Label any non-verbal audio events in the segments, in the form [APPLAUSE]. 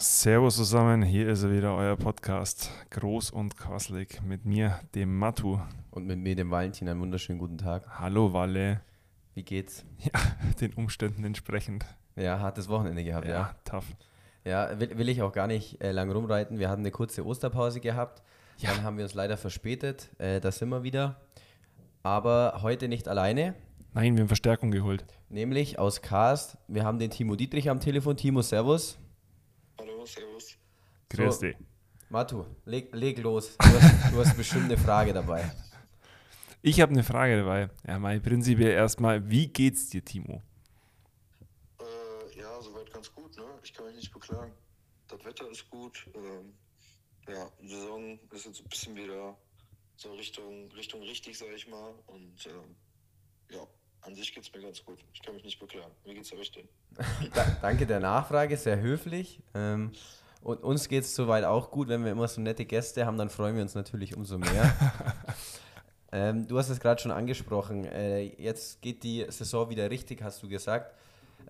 Servus zusammen, hier ist er wieder, euer Podcast. Groß und quasselig mit mir, dem Matu. Und mit mir, dem Valentin, einen wunderschönen guten Tag. Hallo Walle. Wie geht's? Ja, den Umständen entsprechend. Ja, hartes Wochenende gehabt, ja. Ja, tough. Ja, will, will ich auch gar nicht äh, lang rumreiten. Wir hatten eine kurze Osterpause gehabt. Ja. Dann haben wir uns leider verspätet. Äh, da sind wir wieder. Aber heute nicht alleine, Nein, wir haben Verstärkung geholt. nämlich aus Cast. Wir haben den Timo Dietrich am Telefon. Timo, servus. Grüß So. dich. Matu, leg, leg los. Du hast, du hast bestimmt eine Frage dabei. Ich habe eine Frage dabei. Ja, mal prinzipiell erstmal, wie geht's dir, Timo? Äh, ja, soweit ganz gut, ne? Ich kann mich nicht beklagen. Das Wetter ist gut. Ähm, ja, die Saison ist jetzt ein bisschen wieder so Richtung, Richtung richtig, sag ich mal. Und ähm, ja, an sich geht's mir ganz gut. Ich kann mich nicht beklagen. Wie geht's euch denn? [LAUGHS] Da, danke der Nachfrage, sehr höflich. Ähm, und uns geht es soweit auch gut. Wenn wir immer so nette Gäste haben, dann freuen wir uns natürlich umso mehr. [LAUGHS] ähm, du hast es gerade schon angesprochen. Äh, jetzt geht die Saison wieder richtig, hast du gesagt.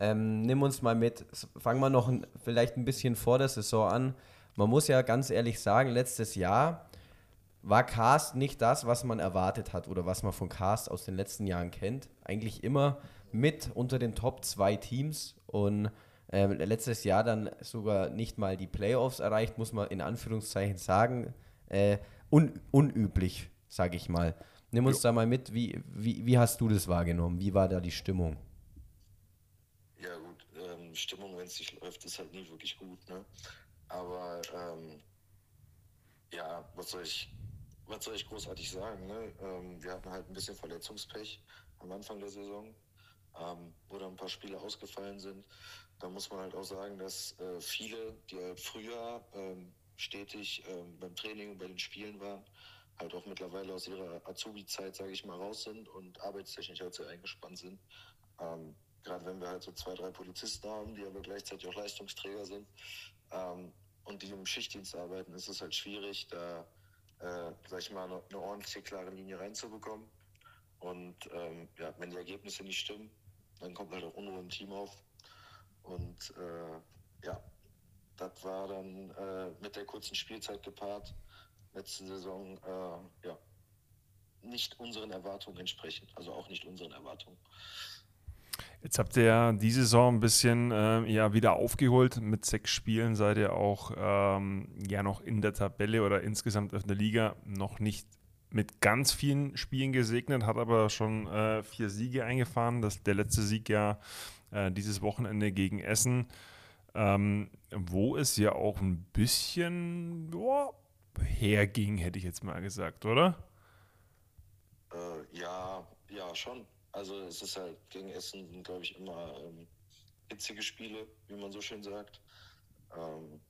Ähm, nimm uns mal mit. Fangen wir noch ein, vielleicht ein bisschen vor der Saison an. Man muss ja ganz ehrlich sagen, letztes Jahr war Cast nicht das, was man erwartet hat oder was man von Cast aus den letzten Jahren kennt. Eigentlich immer mit unter den Top 2 Teams und ähm, letztes Jahr dann sogar nicht mal die Playoffs erreicht, muss man in Anführungszeichen sagen. Äh, un unüblich, sage ich mal. Nimm uns da mal mit, wie, wie, wie hast du das wahrgenommen? Wie war da die Stimmung? Ja, gut. Ähm, Stimmung, wenn es nicht läuft, ist halt nie wirklich gut, ne? Aber ähm, ja, was soll ich, was soll ich großartig sagen, ne? Ähm, wir hatten halt ein bisschen Verletzungspech am Anfang der Saison, ähm, wo dann ein paar Spiele ausgefallen sind. Da muss man halt auch sagen, dass äh, viele, die halt früher ähm, stetig ähm, beim Training und bei den Spielen waren, halt auch mittlerweile aus ihrer Azubi-Zeit, sage ich mal, raus sind und arbeitstechnisch halt sehr eingespannt sind. Ähm, Gerade wenn wir halt so zwei, drei Polizisten haben, die aber gleichzeitig auch Leistungsträger sind ähm, und die im Schichtdienst arbeiten, ist es halt schwierig, da, äh, sag ich mal, eine, ordentliche, klare Linie reinzubekommen. Und ähm, ja, wenn die Ergebnisse nicht stimmen, dann kommt halt auch Unruhe im Team auf. Und äh, ja, das war dann äh, mit der kurzen Spielzeit gepaart, letzte Saison, äh, ja, nicht unseren Erwartungen entsprechend, also auch nicht unseren Erwartungen. Jetzt habt ihr ja diese Saison ein bisschen ähm, ja, wieder aufgeholt. Mit sechs Spielen seid ihr auch ähm, ja noch in der Tabelle oder insgesamt in der Liga noch nicht mit ganz vielen Spielen gesegnet, hat aber schon äh, vier Siege eingefahren. Das, der letzte Sieg ja äh, dieses Wochenende gegen Essen, ähm, wo es ja auch ein bisschen boah, herging, hätte ich jetzt mal gesagt, oder? Äh, ja, ja, schon. Also es ist halt gegen Essen glaube ich, immer ähm, hitzige Spiele, wie man so schön sagt. Ähm,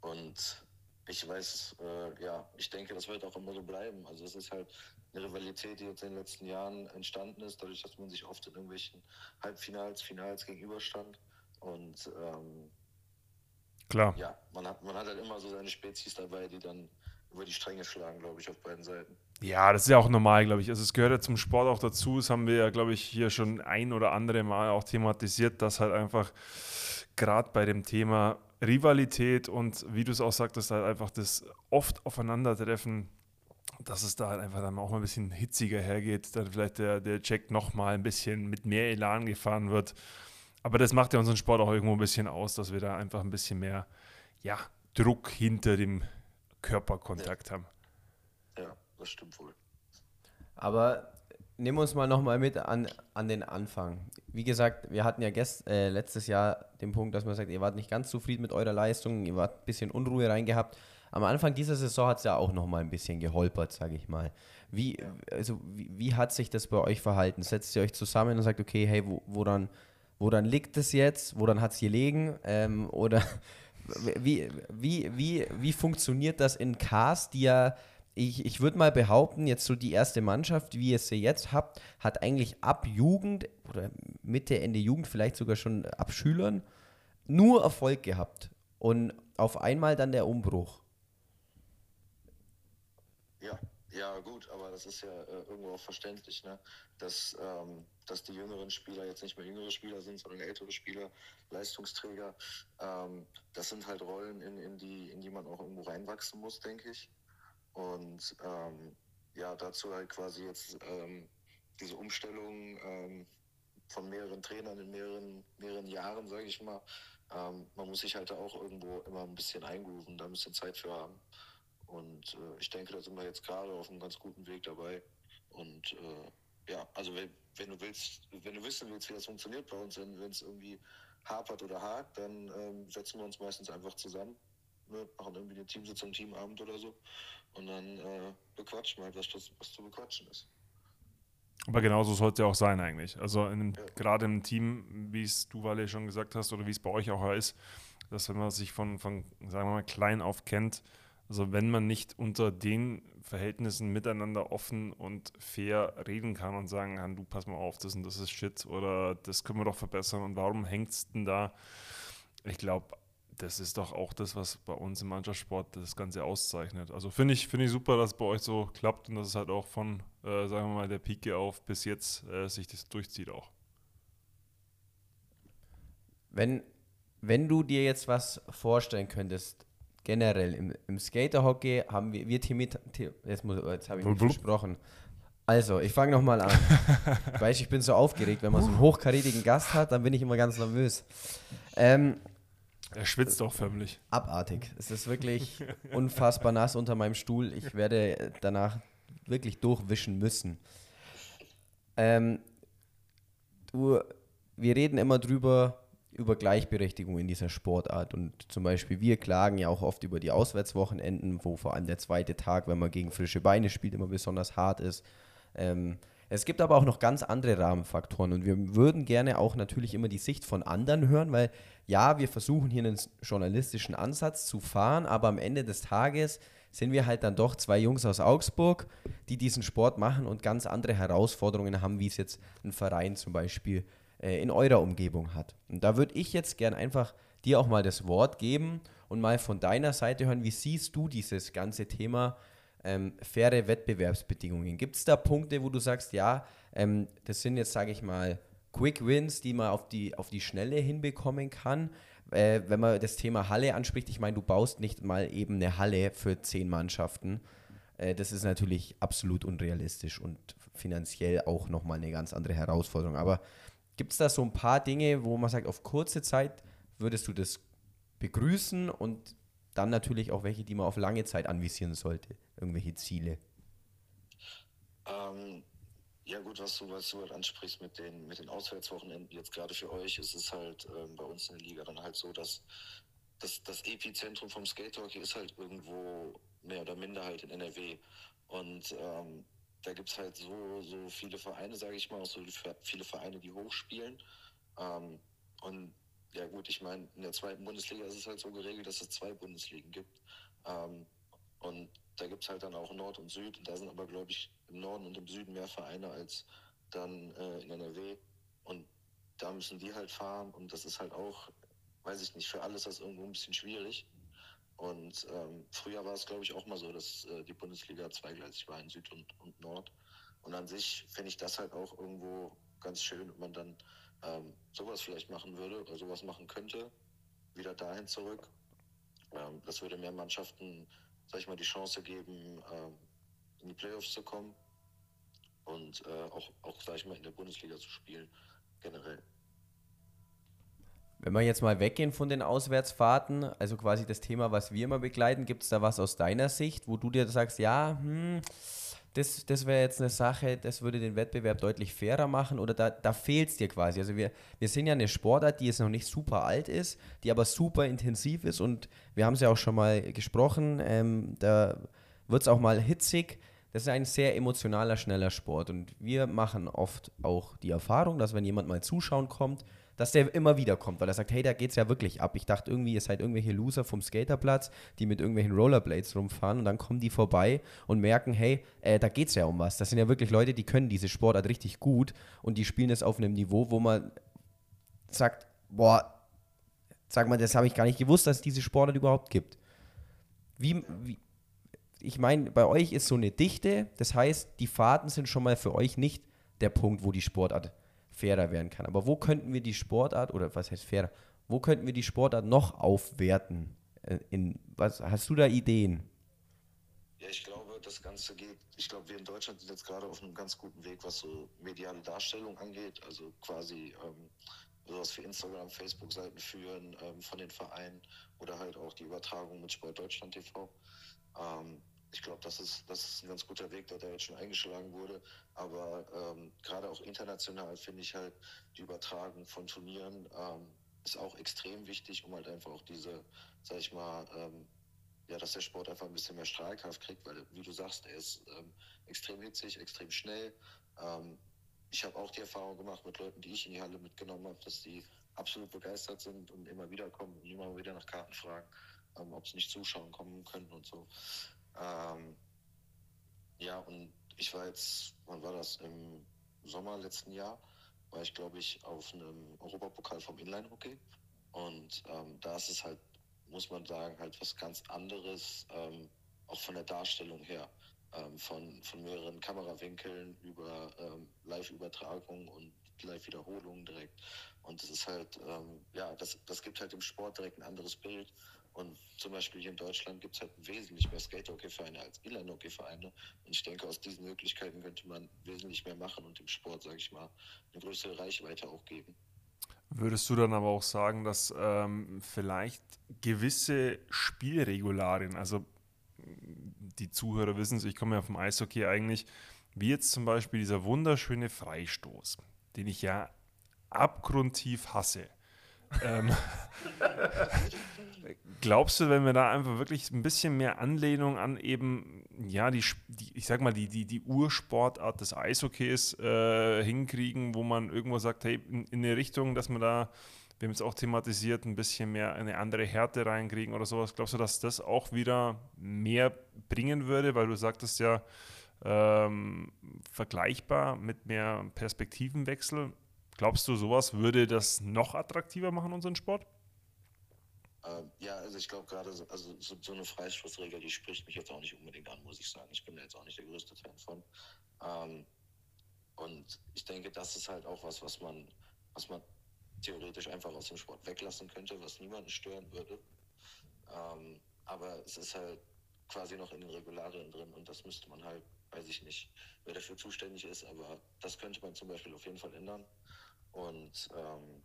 und ich weiß, äh, ja, ich denke, das wird auch immer so bleiben. Also es ist halt eine Rivalität, die jetzt in den letzten Jahren entstanden ist, dadurch, dass man sich oft in irgendwelchen Halbfinals, Finals gegenüberstand. Und ähm, Klar. ja, man hat, man hat halt immer so seine Spezies dabei, die dann über die Stränge schlagen, glaube ich, auf beiden Seiten. Ja, das ist ja auch normal, glaube ich. Also es gehört ja zum Sport auch dazu. Das haben wir ja, glaube ich, hier schon ein oder andere Mal auch thematisiert, dass halt einfach gerade bei dem Thema Rivalität und wie du es auch sagtest, halt einfach das oft Aufeinandertreffen, dass es da halt einfach dann auch mal ein bisschen hitziger hergeht, dann vielleicht der, der Jack nochmal ein bisschen mit mehr Elan gefahren wird. Aber das macht ja unseren Sport auch irgendwo ein bisschen aus, dass wir da einfach ein bisschen mehr ja, Druck hinter dem Körperkontakt haben. Ja, das stimmt wohl. Aber nimm uns mal nochmal mit an, an den Anfang. Wie gesagt, wir hatten ja gest, äh, letztes Jahr den Punkt, dass man sagt, ihr wart nicht ganz zufrieden mit eurer Leistung, ihr wart ein bisschen Unruhe reingehabt. Am Anfang dieser Saison hat es ja auch nochmal ein bisschen geholpert, sage ich mal. Wie, also, wie, wie hat sich das bei euch verhalten? Setzt ihr euch zusammen und sagt, okay, hey, wo, woran, woran liegt es jetzt? Woran hat es gelegen? Ähm, oder [LAUGHS] wie, wie, wie, wie funktioniert das in Cars, die ja ich, ich würde mal behaupten, jetzt so die erste Mannschaft, wie ihr sie jetzt habt, hat eigentlich ab Jugend oder Mitte, Ende Jugend, vielleicht sogar schon ab Schülern, nur Erfolg gehabt. Und auf einmal dann der Umbruch. Ja, Ja, gut, aber das ist ja äh, irgendwo auch verständlich, ne? dass, ähm, dass die jüngeren Spieler jetzt nicht mehr jüngere Spieler sind, sondern ältere Spieler, Leistungsträger. Ähm, das sind halt Rollen, in, in, die, in die man auch irgendwo reinwachsen muss, denke ich. Und ähm, ja, dazu halt quasi jetzt ähm, diese Umstellung ähm, von mehreren Trainern in mehreren, mehreren Jahren, sage ich mal. Ähm, man muss sich halt auch irgendwo immer ein bisschen eingrooven, da ein bisschen Zeit für haben. Und äh, ich denke, da sind wir jetzt gerade auf einem ganz guten Weg dabei. Und äh, ja, also wenn, wenn, du willst, wenn du wissen willst, wie das funktioniert bei uns, wenn es irgendwie hapert oder hakt, dann ähm, setzen wir uns meistens einfach zusammen, ne, machen irgendwie eine Teamsitzung, Teamabend oder so. Und dann äh, bequatschen wir halt, was, was zu bequatschen ist. Aber genauso sollte es ja auch sein eigentlich. Also in, ja. gerade im Team, wie es du, Walle, schon gesagt hast, oder wie es bei euch auch ist, dass wenn man sich von, von, sagen wir mal, klein auf kennt, also wenn man nicht unter den Verhältnissen miteinander offen und fair reden kann und sagen kann, du pass mal auf, das und das ist Shit oder das können wir doch verbessern und warum hängt es denn da? Ich glaube, das ist doch auch das, was bei uns im Mannschaftssport das Ganze auszeichnet. Also finde ich, find ich super, dass es bei euch so klappt und dass es halt auch von, äh, sagen wir mal, der Pike auf bis jetzt äh, sich das durchzieht auch. Wenn, wenn du dir jetzt was vorstellen könntest, generell im, im Skaterhockey haben wir, wir Team, jetzt, jetzt habe ich mich versprochen. Also, ich fange nochmal an. [LAUGHS] ich weiß, ich bin so aufgeregt, wenn man so einen hochkarätigen Gast hat, dann bin ich immer ganz nervös. Ähm, er schwitzt auch förmlich. Abartig. Es ist wirklich [LAUGHS] unfassbar nass unter meinem Stuhl. Ich werde danach wirklich durchwischen müssen. Ähm, du, wir reden immer drüber, über Gleichberechtigung in dieser Sportart. Und zum Beispiel wir klagen ja auch oft über die Auswärtswochenenden, wo vor allem der zweite Tag, wenn man gegen frische Beine spielt, immer besonders hart ist. Ähm, es gibt aber auch noch ganz andere Rahmenfaktoren und wir würden gerne auch natürlich immer die Sicht von anderen hören, weil ja, wir versuchen hier einen journalistischen Ansatz zu fahren, aber am Ende des Tages sind wir halt dann doch zwei Jungs aus Augsburg, die diesen Sport machen und ganz andere Herausforderungen haben, wie es jetzt ein Verein zum Beispiel äh, in eurer Umgebung hat. Und da würde ich jetzt gern einfach dir auch mal das Wort geben und mal von deiner Seite hören, wie siehst du dieses ganze Thema ähm, faire Wettbewerbsbedingungen? Gibt es da Punkte, wo du sagst, ja, ähm, das sind jetzt, sage ich mal, Quick Wins, die man auf die, auf die Schnelle hinbekommen kann? Äh, wenn man das Thema Halle anspricht, ich meine, du baust nicht mal eben eine Halle für zehn Mannschaften. Äh, das ist natürlich absolut unrealistisch und finanziell auch nochmal eine ganz andere Herausforderung. Aber Gibt es da so ein paar Dinge, wo man sagt, auf kurze Zeit würdest du das begrüßen und dann natürlich auch welche, die man auf lange Zeit anvisieren sollte, irgendwelche Ziele? Ähm, ja gut, was du, was du halt ansprichst mit den, mit den Auswärtswochenenden, jetzt gerade für euch, ist es halt ähm, bei uns in der Liga dann halt so, dass das, das Epizentrum vom Skatehockey ist halt irgendwo mehr oder minder halt in NRW. Und ähm, da gibt es halt so, so viele Vereine, sage ich mal, auch so viele Vereine, die hochspielen. Ähm, und ja gut, ich meine, in der zweiten Bundesliga ist es halt so geregelt, dass es zwei Bundesligen gibt. Ähm, und da gibt es halt dann auch Nord und Süd. Und da sind aber, glaube ich, im Norden und im Süden mehr Vereine als dann äh, in NRW. Und da müssen die halt fahren. Und das ist halt auch, weiß ich nicht, für alles das irgendwo ein bisschen schwierig. Und ähm, früher war es, glaube ich, auch mal so, dass äh, die Bundesliga zweigleisig war in Süd und, und Nord. Und an sich fände ich das halt auch irgendwo ganz schön, wenn man dann ähm, sowas vielleicht machen würde oder sowas machen könnte, wieder dahin zurück. Ähm, das würde mehr Mannschaften, sag ich mal, die Chance geben, ähm, in die Playoffs zu kommen und äh, auch, auch, sag ich mal, in der Bundesliga zu spielen, generell. Wenn wir jetzt mal weggehen von den Auswärtsfahrten, also quasi das Thema, was wir immer begleiten, gibt es da was aus deiner Sicht, wo du dir sagst, ja, hm, das, das wäre jetzt eine Sache, das würde den Wettbewerb deutlich fairer machen oder da, da fehlt es dir quasi. Also wir, wir sind ja eine Sportart, die jetzt noch nicht super alt ist, die aber super intensiv ist und wir haben es ja auch schon mal gesprochen, ähm, da wird es auch mal hitzig. Das ist ein sehr emotionaler, schneller Sport und wir machen oft auch die Erfahrung, dass wenn jemand mal zuschauen kommt, dass der immer wieder kommt, weil er sagt, hey, da geht es ja wirklich ab. Ich dachte irgendwie, ihr seid irgendwelche Loser vom Skaterplatz, die mit irgendwelchen Rollerblades rumfahren und dann kommen die vorbei und merken, hey, äh, da es ja um was. Das sind ja wirklich Leute, die können diese Sportart richtig gut und die spielen es auf einem Niveau, wo man sagt, boah, sag mal, das habe ich gar nicht gewusst, dass es diese Sportart überhaupt gibt. Wie, wie ich meine, bei euch ist so eine Dichte, das heißt, die Fahrten sind schon mal für euch nicht der Punkt, wo die Sportart fairer werden kann. Aber wo könnten wir die Sportart, oder was heißt fairer, wo könnten wir die Sportart noch aufwerten? Äh, in, was, hast du da Ideen? Ja, ich glaube, das Ganze geht, ich glaube, wir in Deutschland sind jetzt gerade auf einem ganz guten Weg, was so mediale Darstellung angeht. Also quasi ähm, sowas wie Instagram, Facebook-Seiten führen ähm, von den Vereinen oder halt auch die Übertragung mit Sport Deutschland TV. Ähm, ich glaube, das ist, das ist ein ganz guter Weg, der da jetzt schon eingeschlagen wurde. Aber ähm, gerade auch international finde ich halt die Übertragung von Turnieren ähm, ist auch extrem wichtig, um halt einfach auch diese, sag ich mal, ähm, ja, dass der Sport einfach ein bisschen mehr Strahlkraft kriegt, weil, wie du sagst, er ist ähm, extrem hitzig, extrem schnell. Ähm, ich habe auch die Erfahrung gemacht mit Leuten, die ich in die Halle mitgenommen habe, dass die absolut begeistert sind und immer wieder kommen und immer wieder nach Karten fragen, ähm, ob sie nicht zuschauen kommen können und so. Ähm, ja, und ich war jetzt, wann war das? Im Sommer letzten Jahr war ich, glaube ich, auf einem Europapokal vom Inline-Hockey. Und ähm, da ist es halt, muss man sagen, halt was ganz anderes, ähm, auch von der Darstellung her. Ähm, von, von mehreren Kamerawinkeln über ähm, Live-Übertragung und Live-Wiederholungen direkt. Und das ist halt, ähm, ja, das, das gibt halt im Sport direkt ein anderes Bild. Und zum Beispiel hier in Deutschland gibt es halt wesentlich mehr Skate-Hockey-Vereine als Inline-Hockey-Vereine. Und ich denke, aus diesen Möglichkeiten könnte man wesentlich mehr machen und dem Sport, sage ich mal, eine größere Reichweite auch geben. Würdest du dann aber auch sagen, dass ähm, vielleicht gewisse Spielregularien, also die Zuhörer wissen es, ich komme ja vom Eishockey eigentlich, wie jetzt zum Beispiel dieser wunderschöne Freistoß, den ich ja abgrundtief hasse. ähm, [LAUGHS] [LAUGHS] glaubst du, wenn wir da einfach wirklich ein bisschen mehr Anlehnung an eben, ja, die, die ich sag mal, die, die, die Ursportart des Eishockeys äh, hinkriegen, wo man irgendwo sagt, hey, in, in eine Richtung, dass man da wir haben es auch thematisiert, ein bisschen mehr eine andere Härte reinkriegen oder sowas. Glaubst du, dass das auch wieder mehr bringen würde, weil du sagtest ja, ähm, vergleichbar mit mehr Perspektivenwechsel? Glaubst du, sowas würde das noch attraktiver machen, unseren Sport? Ähm, ja, also ich glaube gerade, so, also so, so, eine Freistoßregel, die spricht mich jetzt auch nicht unbedingt an, muss ich sagen. Ich bin da jetzt auch nicht der größte Fan von. Ähm, und ich denke, das ist halt auch was, was man, was man theoretisch einfach aus dem Sport weglassen könnte, was niemanden stören würde. Ähm, aber es ist halt quasi noch in den Regularien drin und das müsste man halt, weiß ich nicht, wer dafür zuständig ist, aber das könnte man zum Beispiel auf jeden Fall ändern. Und ähm,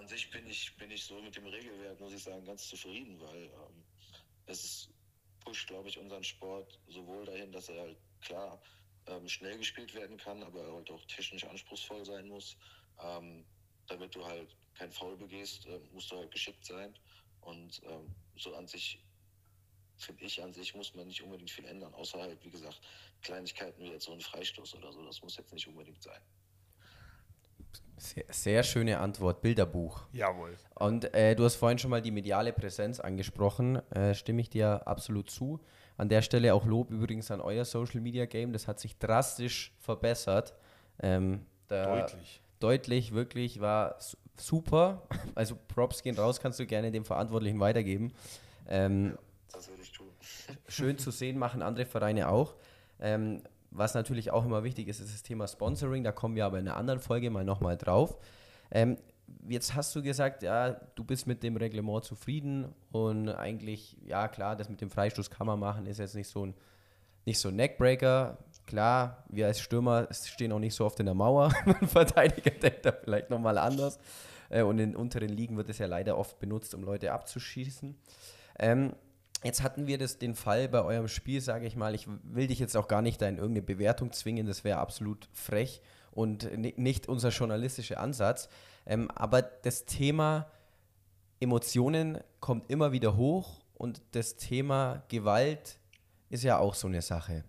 an sich bin ich, bin ich so mit dem Regelwerk, muss ich sagen, ganz zufrieden, weil ähm, es pusht, glaube ich, unseren Sport sowohl dahin, dass er halt klar ähm, schnell gespielt werden kann, aber halt auch technisch anspruchsvoll sein muss. Ähm, damit du halt kein Foul begehst, äh, musst du halt geschickt sein. Und ähm, so an sich, finde ich, an sich muss man nicht unbedingt viel ändern, außer halt, wie gesagt, Kleinigkeiten wie jetzt so ein Freistoß oder so. Das muss jetzt nicht unbedingt sein. Sehr, sehr, schöne Antwort, Bilderbuch. Jawohl. Und äh, du hast vorhin schon mal die mediale Präsenz angesprochen, äh, stimme ich dir absolut zu. An der Stelle auch Lob übrigens an euer Social Media Game. Das hat sich drastisch verbessert. Ähm, deutlich. Deutlich, wirklich, war super. [LAUGHS] Also Props gehen raus, kannst du gerne dem Verantwortlichen weitergeben. Ähm, das würde ich tun. Schön zu sehen, machen andere Vereine auch. Ähm, was natürlich auch immer wichtig ist, ist das Thema Sponsoring. Da kommen wir aber in einer anderen Folge mal nochmal drauf. Ähm, jetzt hast du gesagt, ja, du bist mit dem Reglement zufrieden und eigentlich, ja klar, das mit dem Freistoß kann man machen, ist jetzt nicht so ein, nicht so ein Neckbreaker. Klar, wir als Stürmer stehen auch nicht so oft in der Mauer. [LAUGHS] ein Verteidiger denkt da vielleicht nochmal anders. Äh, und in unteren Ligen wird es ja leider oft benutzt, um Leute abzuschießen. Ähm, Jetzt hatten wir das, den Fall bei eurem Spiel, sage ich mal, ich will dich jetzt auch gar nicht da in irgendeine Bewertung zwingen, das wäre absolut frech und nicht unser journalistischer Ansatz. Ähm, aber das Thema Emotionen kommt immer wieder hoch und das Thema Gewalt ist ja auch so eine Sache.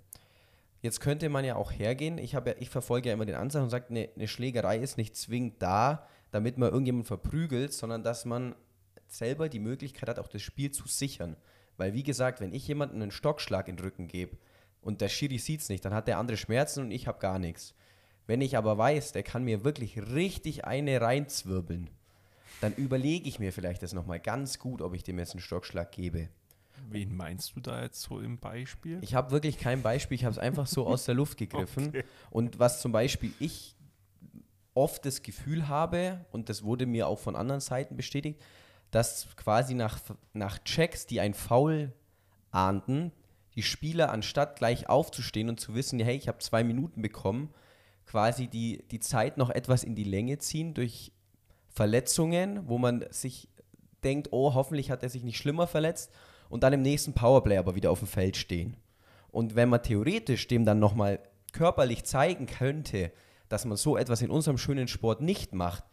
Jetzt könnte man ja auch hergehen, ich, ja, ich verfolge ja immer den Ansatz und sage, eine, eine Schlägerei ist nicht zwingend da, damit man irgendjemanden verprügelt, sondern dass man selber die Möglichkeit hat, auch das Spiel zu sichern. Weil wie gesagt, wenn ich jemanden einen Stockschlag in den Rücken gebe und der Schiri sieht es nicht, dann hat der andere Schmerzen und ich habe gar nichts. Wenn ich aber weiß, der kann mir wirklich richtig eine reinzwirbeln, dann überlege ich mir vielleicht das nochmal ganz gut, ob ich dem jetzt einen Stockschlag gebe. Wen meinst du da jetzt so im Beispiel? Ich habe wirklich kein Beispiel, ich habe es einfach so aus der Luft gegriffen. [LAUGHS] Okay. Und was zum Beispiel ich oft das Gefühl habe, und das wurde mir auch von anderen Seiten bestätigt, dass quasi nach, nach Checks, die ein Foul ahnten, die Spieler anstatt gleich aufzustehen und zu wissen, hey, ich habe zwei Minuten bekommen, quasi die, die Zeit noch etwas in die Länge ziehen durch Verletzungen, wo man sich denkt, oh, hoffentlich hat er sich nicht schlimmer verletzt und dann im nächsten Powerplay aber wieder auf dem Feld stehen. Und wenn man theoretisch dem dann nochmal körperlich zeigen könnte, dass man so etwas in unserem schönen Sport nicht macht,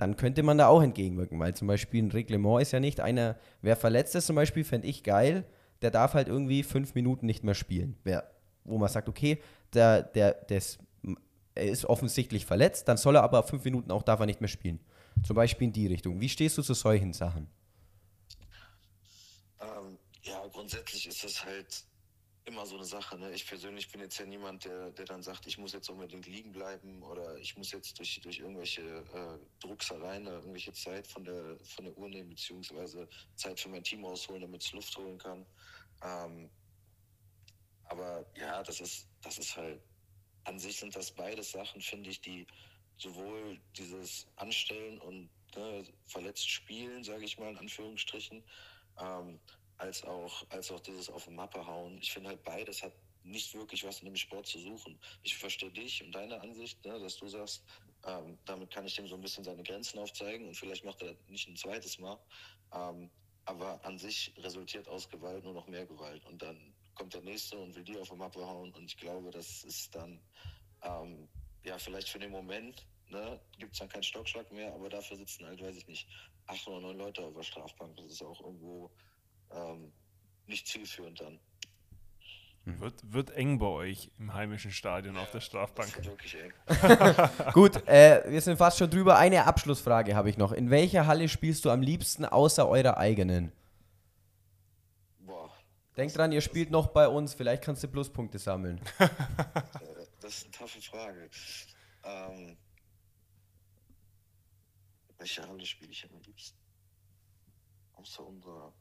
dann könnte man da auch entgegenwirken, weil zum Beispiel ein Reglement ist ja nicht einer, wer verletzt ist zum Beispiel, fände ich geil, der darf halt irgendwie fünf Minuten nicht mehr spielen. Wer, wo man sagt, okay, der, der, des, er ist offensichtlich verletzt, dann soll er aber fünf Minuten auch darf er nicht mehr spielen. Zum Beispiel in die Richtung. Wie stehst du zu solchen Sachen? Ähm, ja, grundsätzlich ist das halt immer so eine Sache. Ne? Ich persönlich bin jetzt ja niemand, der, der dann sagt, ich muss jetzt unbedingt liegen bleiben oder ich muss jetzt durch, durch irgendwelche äh, Drucksereien oder irgendwelche Zeit von der, von der Uhr nehmen, beziehungsweise Zeit für mein Team ausholen, damit es Luft holen kann. Ähm, aber ja, das ist, das ist halt, an sich sind das beides Sachen, finde ich, die sowohl dieses Anstellen und ne, verletzt spielen, sage ich mal in Anführungsstrichen, ähm, als auch, als auch dieses auf die Mappe hauen. Ich finde halt beides hat nicht wirklich was in dem Sport zu suchen. Ich verstehe dich und deine Ansicht, ne, dass du sagst, ähm, damit kann ich dem so ein bisschen seine Grenzen aufzeigen und vielleicht macht er das nicht ein zweites Mal. Ähm, aber an sich resultiert aus Gewalt nur noch mehr Gewalt und dann kommt der nächste und will die auf die Mappe hauen und ich glaube, das ist dann ähm, ja vielleicht für den Moment ne, gibt es dann keinen Stockschlag mehr, aber dafür sitzen halt, weiß ich nicht, acht oder neun Leute auf der Strafbank. Das ist auch irgendwo ähm, nicht zielführend dann. Wird, wird eng bei euch im heimischen Stadion ja, auf der Strafbank. Das wirklich eng. [LAUGHS] Gut, äh, wir sind fast schon drüber. Eine Abschlussfrage habe ich noch. In welcher Halle spielst du am liebsten außer eurer eigenen? Boah. Denk dran, ihr spielt noch bei uns. Vielleicht kannst du Pluspunkte sammeln. [LAUGHS] das ist eine taffe Frage. Ähm, welche Halle spiele ich am liebsten? Außer unserer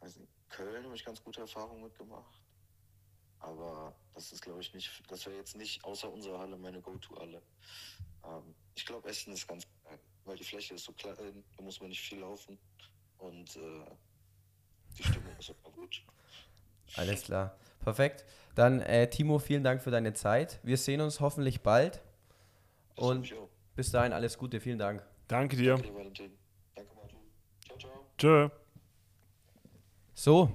weiß nicht, Köln habe ich ganz gute Erfahrungen mitgemacht. Aber das ist, glaube ich, nicht, das wäre jetzt nicht außer unserer Halle meine Go-To-Halle. Ähm, ich glaube, Essen ist ganz geil, weil die Fläche ist so klein, da muss man nicht viel laufen und äh, die Stimmung ist auch gut. Alles klar. Perfekt. Dann, äh, Timo, vielen Dank für deine Zeit. Wir sehen uns hoffentlich bald. Das und bis dahin alles Gute. Vielen Dank. Danke dir. Danke, Valentin. Danke, Martin. Ciao, ciao. Tschö. So,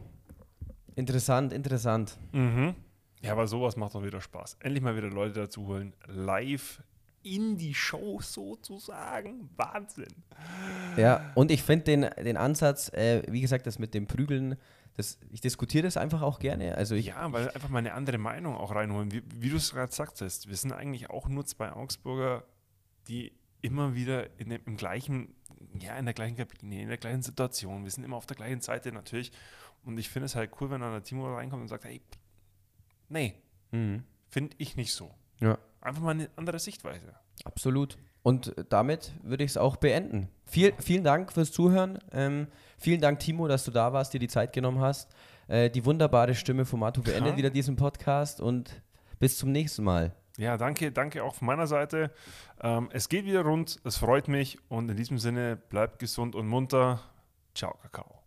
interessant, interessant. Mhm. Ja, aber sowas macht doch wieder Spaß. Endlich mal wieder Leute dazu holen. Live in die Show sozusagen. Wahnsinn. Ja, und ich finde den, den Ansatz, äh, wie gesagt, das mit dem Prügeln, das, ich diskutiere das einfach auch gerne. Also ich, ja, weil einfach mal eine andere Meinung auch reinholen. Wie, wie du es gerade sagtest, wir sind eigentlich auch nur zwei Augsburger, die immer wieder in dem, im gleichen ja, in der gleichen Kabine, in der gleichen Situation. Wir sind immer auf der gleichen Seite natürlich. Und ich finde es halt cool, wenn dann der Timo reinkommt und sagt, hey, nee, mhm. finde ich nicht so. Ja. Einfach mal eine andere Sichtweise. Absolut. Und damit würde ich es auch beenden. Viel, vielen Dank fürs Zuhören. Ähm, vielen Dank, Timo, dass du da warst, dir die Zeit genommen hast. Äh, die wunderbare Stimme von Matu beendet ja. wieder diesen Podcast und bis zum nächsten Mal. Ja, danke, danke auch von meiner Seite. Ähm, es geht wieder rund, es freut mich und in diesem Sinne bleibt gesund und munter. Ciao, Kakao.